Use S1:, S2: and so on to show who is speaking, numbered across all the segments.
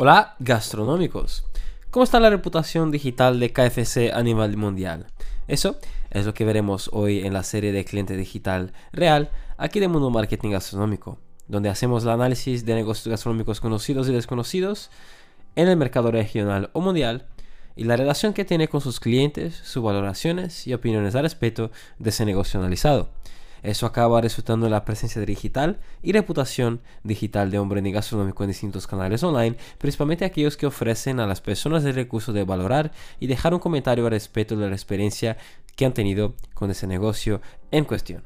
S1: Hola, gastronómicos. ¿Cómo está la reputación digital de KFC a nivel mundial? Eso es lo que veremos hoy en la serie de cliente digital real aquí de Mundo Marketing Gastronómico, donde hacemos el análisis de negocios gastronómicos conocidos y desconocidos en el mercado regional o mundial y la relación que tiene con sus clientes, sus valoraciones y opiniones al respecto de ese negocio analizado. Eso acaba resultando en la presencia digital y reputación digital de branding gastronómico en distintos canales online, principalmente aquellos que ofrecen a las personas el recurso de valorar y dejar un comentario al respecto de la experiencia que han tenido con ese negocio en cuestión.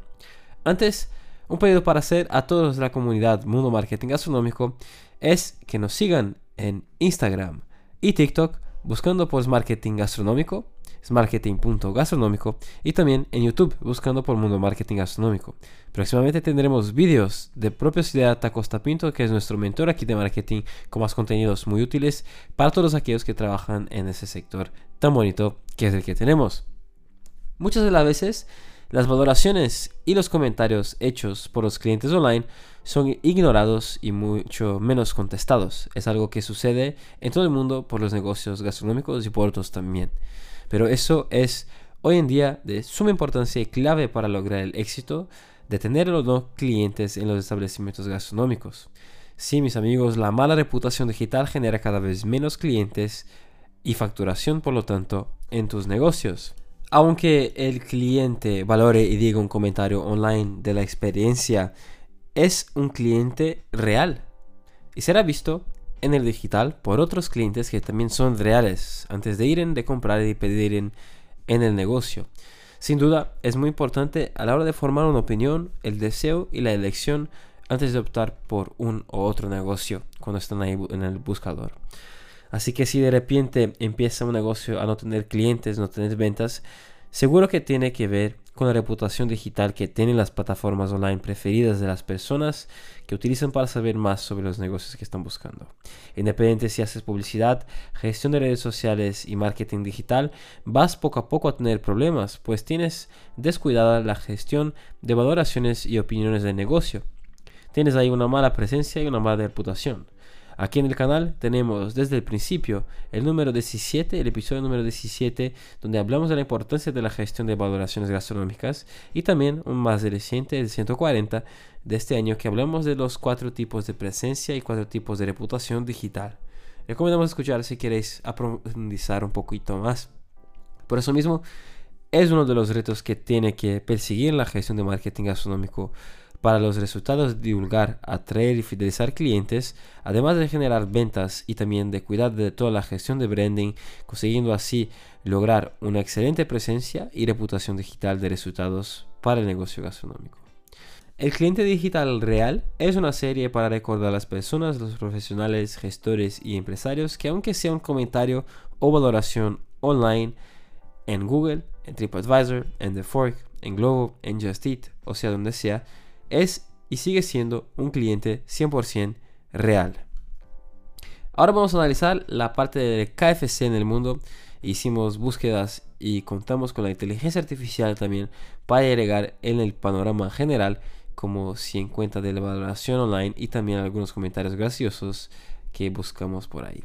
S1: Antes, un pedido para hacer a todos de la comunidad Mundo Marketing Gastronómico es que nos sigan en Instagram y TikTok buscando por Marketing Gastronómico marketing.gastronómico y también en YouTube buscando por Mundo Marketing Gastronómico. Próximamente tendremos vídeos de propio Ciudad Costa Pinto, que es nuestro mentor aquí de marketing, con más contenidos muy útiles para todos aquellos que trabajan en ese sector tan bonito que es el que tenemos. Muchas de las veces las valoraciones y los comentarios hechos por los clientes online son ignorados y mucho menos contestados. Es algo que sucede en todo el mundo por los negocios gastronómicos y por otros también. Pero eso es hoy en día de suma importancia y clave para lograr el éxito de tener los no clientes en los establecimientos gastronómicos. Sí, mis amigos, la mala reputación digital genera cada vez menos clientes y facturación, por lo tanto, en tus negocios. Aunque el cliente valore y diga un comentario online de la experiencia, es un cliente real y será visto en el digital por otros clientes que también son reales antes de ir de comprar y pedir en, en el negocio. Sin duda, es muy importante a la hora de formar una opinión, el deseo y la elección antes de optar por un o otro negocio cuando están ahí en el buscador. Así que si de repente empieza un negocio a no tener clientes, no tener ventas, seguro que tiene que ver con la reputación digital que tienen las plataformas online preferidas de las personas que utilizan para saber más sobre los negocios que están buscando. Independiente si haces publicidad, gestión de redes sociales y marketing digital, vas poco a poco a tener problemas, pues tienes descuidada la gestión de valoraciones y opiniones del negocio. Tienes ahí una mala presencia y una mala reputación. Aquí en el canal tenemos desde el principio el número 17, el episodio número 17, donde hablamos de la importancia de la gestión de valoraciones gastronómicas y también un más reciente, el 140 de este año, que hablamos de los cuatro tipos de presencia y cuatro tipos de reputación digital. Recomendamos escuchar si queréis aprofundizar un poquito más. Por eso mismo, es uno de los retos que tiene que perseguir la gestión de marketing gastronómico para los resultados de divulgar, atraer y fidelizar clientes, además de generar ventas y también de cuidar de toda la gestión de branding, consiguiendo así lograr una excelente presencia y reputación digital de resultados para el negocio gastronómico. El cliente digital real es una serie para recordar a las personas, los profesionales, gestores y empresarios que aunque sea un comentario o valoración online en Google, en TripAdvisor, en The Fork, en Globo, en Just o sea donde sea, es y sigue siendo un cliente 100% real. Ahora vamos a analizar la parte de KFC en el mundo. Hicimos búsquedas y contamos con la inteligencia artificial también para agregar en el panorama general como si en cuenta de la valoración online y también algunos comentarios graciosos que buscamos por ahí.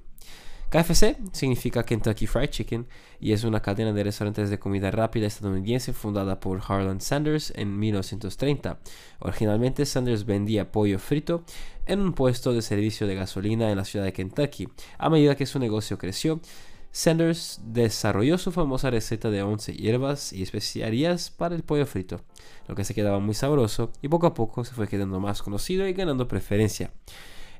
S1: KFC significa Kentucky Fried Chicken y es una cadena de restaurantes de comida rápida estadounidense fundada por Harlan Sanders en 1930. Originalmente Sanders vendía pollo frito en un puesto de servicio de gasolina en la ciudad de Kentucky. A medida que su negocio creció, Sanders desarrolló su famosa receta de 11 hierbas y especiarías para el pollo frito, lo que se quedaba muy sabroso y poco a poco se fue quedando más conocido y ganando preferencia.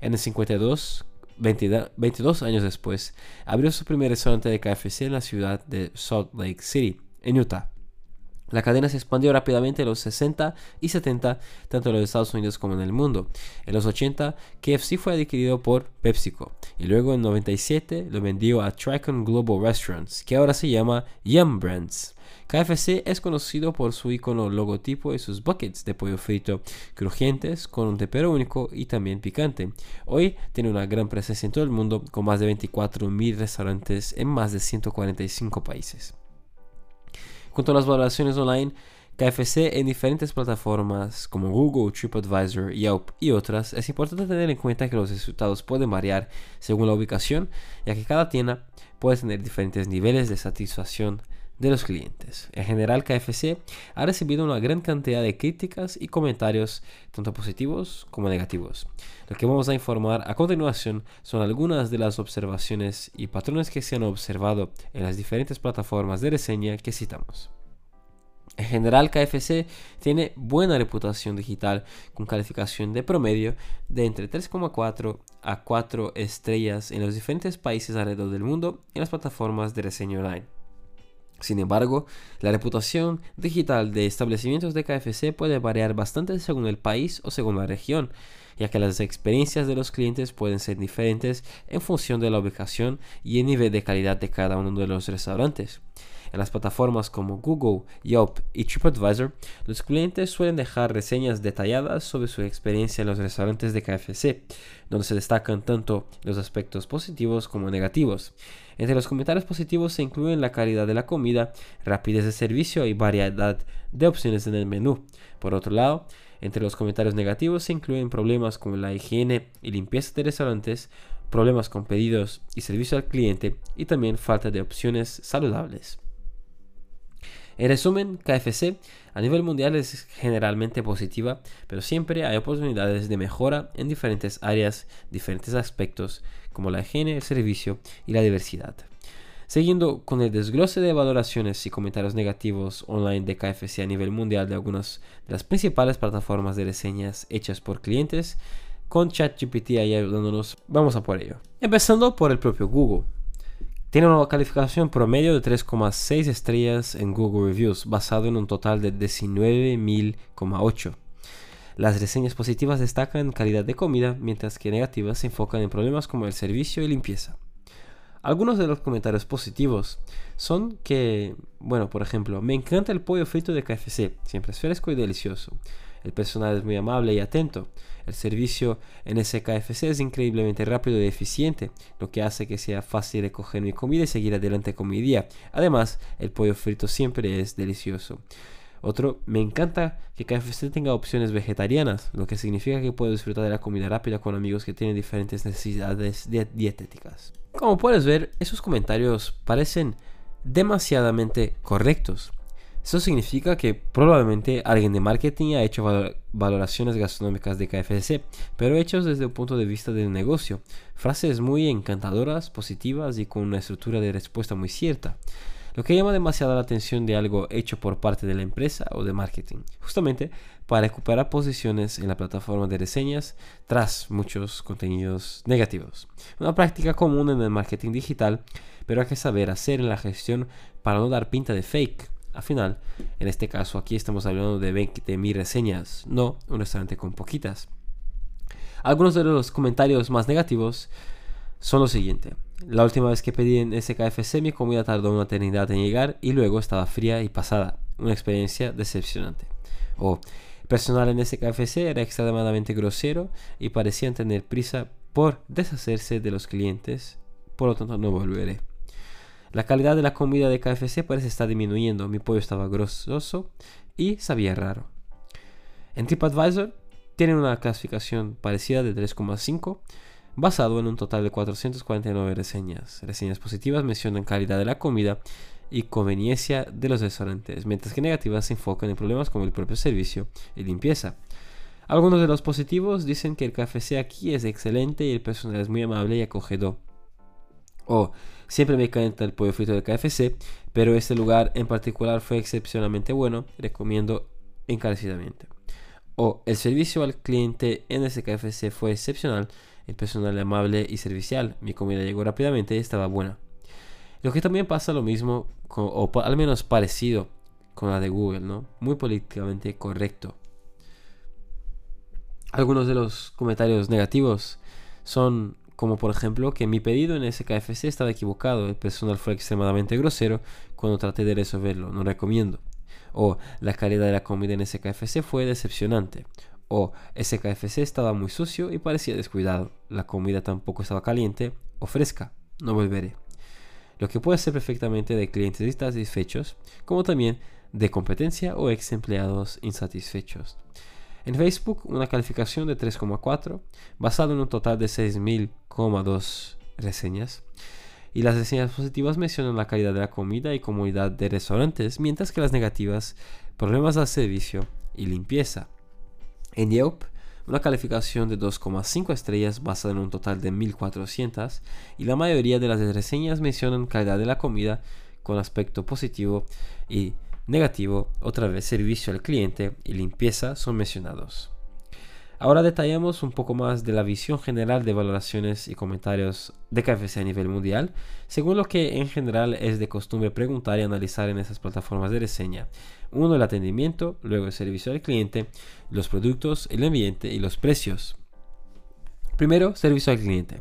S1: En el 52, 22 años después, abrió su primer restaurante de KFC en la ciudad de Salt Lake City, en Utah. La cadena se expandió rápidamente en los 60 y 70, tanto en los Estados Unidos como en el mundo. En los 80, KFC fue adquirido por PepsiCo y luego en 97 lo vendió a Tricon Global Restaurants, que ahora se llama Yum Brands. KFC es conocido por su icono logotipo y sus buckets de pollo frito crujientes con un tempero único y también picante. Hoy tiene una gran presencia en todo el mundo con más de 24.000 restaurantes en más de 145 países. Junto a las valoraciones online, KFC en diferentes plataformas como Google, TripAdvisor, Yelp y otras, es importante tener en cuenta que los resultados pueden variar según la ubicación, ya que cada tienda puede tener diferentes niveles de satisfacción de los clientes. En general, KFC ha recibido una gran cantidad de críticas y comentarios, tanto positivos como negativos. Lo que vamos a informar a continuación son algunas de las observaciones y patrones que se han observado en las diferentes plataformas de reseña que citamos. En general, KFC tiene buena reputación digital con calificación de promedio de entre 3,4 a 4 estrellas en los diferentes países alrededor del mundo en las plataformas de reseña online. Sin embargo, la reputación digital de establecimientos de KFC puede variar bastante según el país o según la región, ya que las experiencias de los clientes pueden ser diferentes en función de la ubicación y el nivel de calidad de cada uno de los restaurantes. En las plataformas como Google, Yelp y TripAdvisor, los clientes suelen dejar reseñas detalladas sobre su experiencia en los restaurantes de KFC, donde se destacan tanto los aspectos positivos como negativos. Entre los comentarios positivos se incluyen la calidad de la comida, rapidez de servicio y variedad de opciones en el menú. Por otro lado, entre los comentarios negativos se incluyen problemas como la higiene y limpieza de restaurantes, problemas con pedidos y servicio al cliente y también falta de opciones saludables. En resumen, KFC a nivel mundial es generalmente positiva, pero siempre hay oportunidades de mejora en diferentes áreas, diferentes aspectos, como la higiene, el servicio y la diversidad. Siguiendo con el desglose de valoraciones y comentarios negativos online de KFC a nivel mundial de algunas de las principales plataformas de reseñas hechas por clientes, con ChatGPT ahí ayudándonos, vamos a por ello. Empezando por el propio Google. Tiene una calificación promedio de 3,6 estrellas en Google Reviews, basado en un total de 19.000,8. Las reseñas positivas destacan calidad de comida, mientras que negativas se enfocan en problemas como el servicio y limpieza. Algunos de los comentarios positivos son que, bueno, por ejemplo, me encanta el pollo frito de KFC, siempre es fresco y delicioso. El personal es muy amable y atento. El servicio en ese KFC es increíblemente rápido y eficiente, lo que hace que sea fácil recoger mi comida y seguir adelante con mi día. Además, el pollo frito siempre es delicioso. Otro, me encanta que KFC tenga opciones vegetarianas, lo que significa que puedo disfrutar de la comida rápida con amigos que tienen diferentes necesidades dietéticas. Como puedes ver, esos comentarios parecen demasiadamente correctos. Eso significa que probablemente alguien de marketing ha hecho valoraciones gastronómicas de KFC, pero hechos desde un punto de vista del negocio. Frases muy encantadoras, positivas y con una estructura de respuesta muy cierta. Lo que llama demasiado la atención de algo hecho por parte de la empresa o de marketing, justamente para recuperar posiciones en la plataforma de reseñas tras muchos contenidos negativos. Una práctica común en el marketing digital, pero hay que saber hacer en la gestión para no dar pinta de fake al final, en este caso aquí estamos hablando de 20.000 reseñas, no un restaurante con poquitas. Algunos de los comentarios más negativos son los siguientes. La última vez que pedí en SKFC mi comida tardó una eternidad en llegar y luego estaba fría y pasada. Una experiencia decepcionante. O personal en SKFC era extremadamente grosero y parecían tener prisa por deshacerse de los clientes, por lo tanto no volveré. La calidad de la comida de KFC parece estar disminuyendo. Mi pollo estaba grososo y sabía raro. En TripAdvisor tienen una clasificación parecida de 3,5 basado en un total de 449 reseñas. Reseñas positivas mencionan calidad de la comida y conveniencia de los restaurantes, mientras que negativas se enfocan en problemas como el propio servicio y limpieza. Algunos de los positivos dicen que el KFC aquí es excelente y el personal es muy amable y acogedor. O Siempre me encanta el pollo frito de KFC, pero este lugar en particular fue excepcionalmente bueno, recomiendo encarecidamente. O el servicio al cliente en ese KFC fue excepcional, el personal amable y servicial, mi comida llegó rápidamente y estaba buena. Lo que también pasa lo mismo, o al menos parecido con la de Google, ¿no? Muy políticamente correcto. Algunos de los comentarios negativos son como por ejemplo que mi pedido en ese KFC estaba equivocado, el personal fue extremadamente grosero cuando traté de resolverlo, no recomiendo. O la calidad de la comida en ese KFC fue decepcionante. O ese KFC estaba muy sucio y parecía descuidado, la comida tampoco estaba caliente o fresca, no volveré. Lo que puede ser perfectamente de clientes satisfechos, como también de competencia o ex empleados insatisfechos. En Facebook, una calificación de 3,4, basado en un total de 6.000,2 reseñas. Y las reseñas positivas mencionan la calidad de la comida y comodidad de restaurantes, mientras que las negativas, problemas al servicio y limpieza. En Yelp, una calificación de 2,5 estrellas basada en un total de 1400 y la mayoría de las reseñas mencionan calidad de la comida con aspecto positivo y negativo, otra vez servicio al cliente y limpieza son mencionados. Ahora detallamos un poco más de la visión general de valoraciones y comentarios de KFC a nivel mundial, según lo que en general es de costumbre preguntar y analizar en esas plataformas de reseña. Uno, el atendimiento, luego el servicio al cliente, los productos, el ambiente y los precios. Primero, servicio al cliente.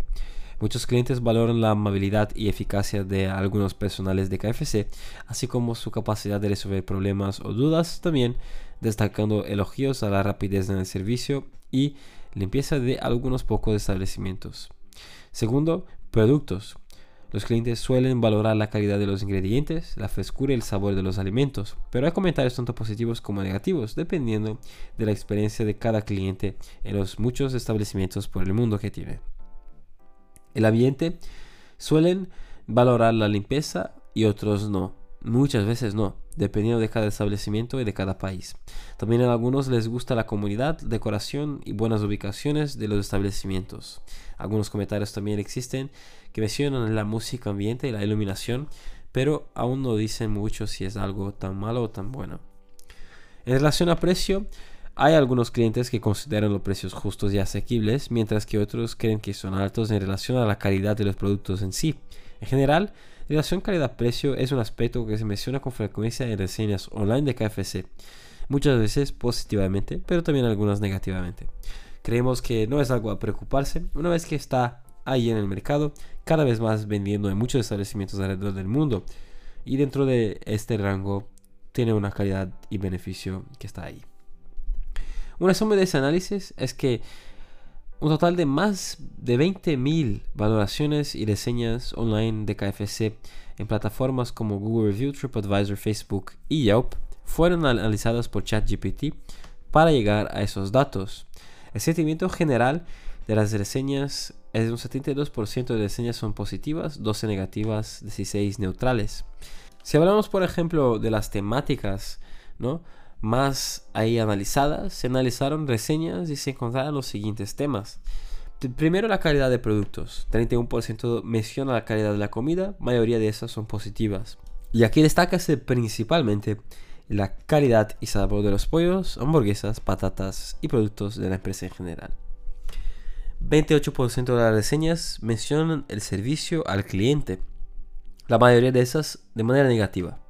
S1: Muchos clientes valoran la amabilidad y eficacia de algunos personales de KFC, así como su capacidad de resolver problemas o dudas, también destacando elogios a la rapidez en el servicio y limpieza de algunos pocos establecimientos. Segundo, productos. Los clientes suelen valorar la calidad de los ingredientes, la frescura y el sabor de los alimentos, pero hay comentarios tanto positivos como negativos, dependiendo de la experiencia de cada cliente en los muchos establecimientos por el mundo que tiene. El ambiente suelen valorar la limpieza y otros no. Muchas veces no, dependiendo de cada establecimiento y de cada país. También a algunos les gusta la comunidad, decoración y buenas ubicaciones de los establecimientos. Algunos comentarios también existen que mencionan la música ambiente y la iluminación, pero aún no dicen mucho si es algo tan malo o tan bueno. En relación a precio, hay algunos clientes que consideran los precios justos y asequibles, mientras que otros creen que son altos en relación a la calidad de los productos en sí. En general, la relación calidad-precio es un aspecto que se menciona con frecuencia en reseñas online de KFC, muchas veces positivamente, pero también algunas negativamente. Creemos que no es algo a preocuparse una vez que está ahí en el mercado, cada vez más vendiendo en muchos establecimientos alrededor del mundo, y dentro de este rango tiene una calidad y beneficio que está ahí. Un resumen de ese análisis es que un total de más de 20.000 valoraciones y reseñas online de KFC en plataformas como Google Review, TripAdvisor, Facebook y Yelp fueron analizadas por ChatGPT para llegar a esos datos. El sentimiento general de las reseñas es de un 72% de reseñas son positivas, 12 negativas, 16 neutrales. Si hablamos, por ejemplo, de las temáticas, ¿no? Más ahí analizadas, se analizaron reseñas y se encontraron los siguientes temas. Primero la calidad de productos. 31% menciona la calidad de la comida, mayoría de esas son positivas. Y aquí destaca principalmente la calidad y sabor de los pollos, hamburguesas, patatas y productos de la empresa en general. 28% de las reseñas mencionan el servicio al cliente, la mayoría de esas de manera negativa.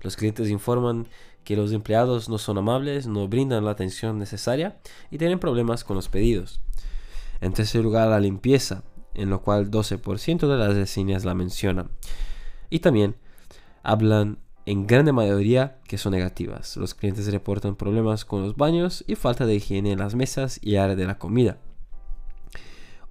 S1: Los clientes informan que los empleados no son amables, no brindan la atención necesaria y tienen problemas con los pedidos. En tercer lugar, la limpieza, en lo cual 12% de las reseñas la mencionan. Y también hablan en grande mayoría que son negativas. Los clientes reportan problemas con los baños y falta de higiene en las mesas y área de la comida.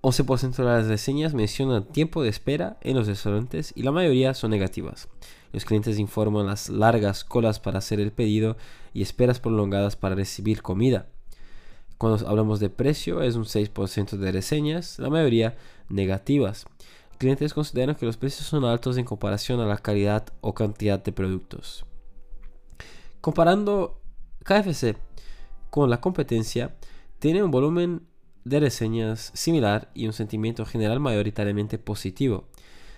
S1: 11% de las reseñas mencionan tiempo de espera en los restaurantes y la mayoría son negativas. Los clientes informan las largas colas para hacer el pedido y esperas prolongadas para recibir comida. Cuando hablamos de precio es un 6% de reseñas, la mayoría negativas. Clientes consideran que los precios son altos en comparación a la calidad o cantidad de productos. Comparando KFC con la competencia, tiene un volumen de reseñas similar y un sentimiento general mayoritariamente positivo.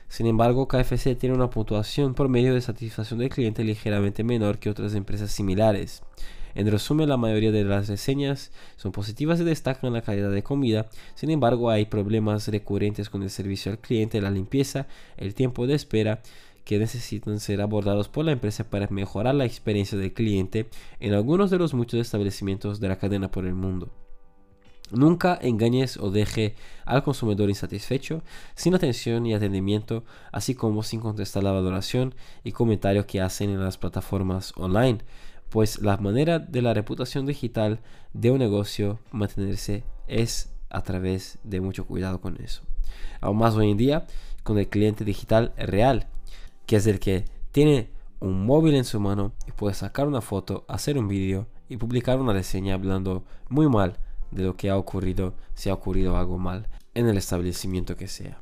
S1: Sin embargo, KFC tiene una puntuación por medio de satisfacción del cliente ligeramente menor que otras empresas similares. En resumen, la mayoría de las reseñas son positivas y destacan la calidad de comida. Sin embargo, hay problemas recurrentes con el servicio al cliente, la limpieza, el tiempo de espera que necesitan ser abordados por la empresa para mejorar la experiencia del cliente en algunos de los muchos establecimientos de la cadena por el mundo. Nunca engañes o deje al consumidor insatisfecho, sin atención y atendimiento, así como sin contestar la valoración y comentario que hacen en las plataformas online, pues la manera de la reputación digital de un negocio mantenerse es a través de mucho cuidado con eso. Aún más hoy en día con el cliente digital real, que es el que tiene un móvil en su mano y puede sacar una foto, hacer un vídeo y publicar una reseña hablando muy mal de lo que ha ocurrido, si ha ocurrido algo mal en el establecimiento que sea.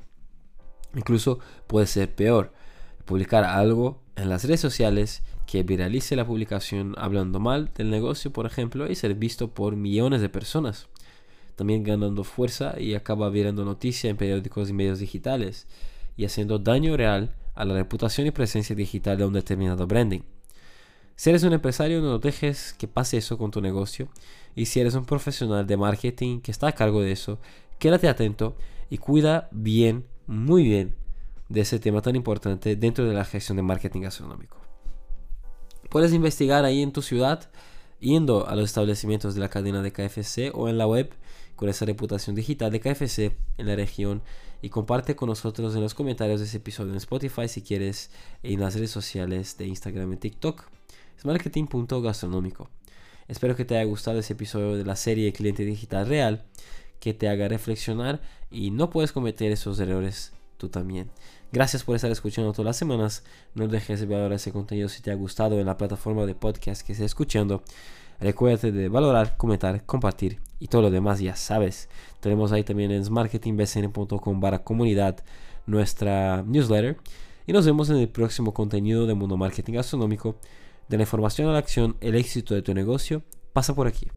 S1: Incluso puede ser peor, publicar algo en las redes sociales que viralice la publicación hablando mal del negocio, por ejemplo, y ser visto por millones de personas. También ganando fuerza y acaba virando noticia en periódicos y medios digitales y haciendo daño real a la reputación y presencia digital de un determinado branding. Si eres un empresario, no dejes que pase eso con tu negocio. Y si eres un profesional de marketing que está a cargo de eso, quédate atento y cuida bien, muy bien, de ese tema tan importante dentro de la gestión de marketing gastronómico. Puedes investigar ahí en tu ciudad, yendo a los establecimientos de la cadena de KFC o en la web con esa reputación digital de KFC en la región y comparte con nosotros en los comentarios de ese episodio en Spotify si quieres en las redes sociales de Instagram y TikTok. Es marketing.gastronómico. Espero que te haya gustado ese episodio de la serie Cliente Digital Real, que te haga reflexionar y no puedes cometer esos errores tú también. Gracias por estar escuchando todas las semanas. No dejes de valorar ese contenido si te ha gustado en la plataforma de podcast que estés escuchando. Recuerda de valorar, comentar, compartir y todo lo demás ya sabes. Tenemos ahí también en marketingbcn.com barra comunidad nuestra newsletter. Y nos vemos en el próximo contenido de Mundo Marketing Gastronómico. De la información a la acción, el éxito de tu negocio pasa por aquí.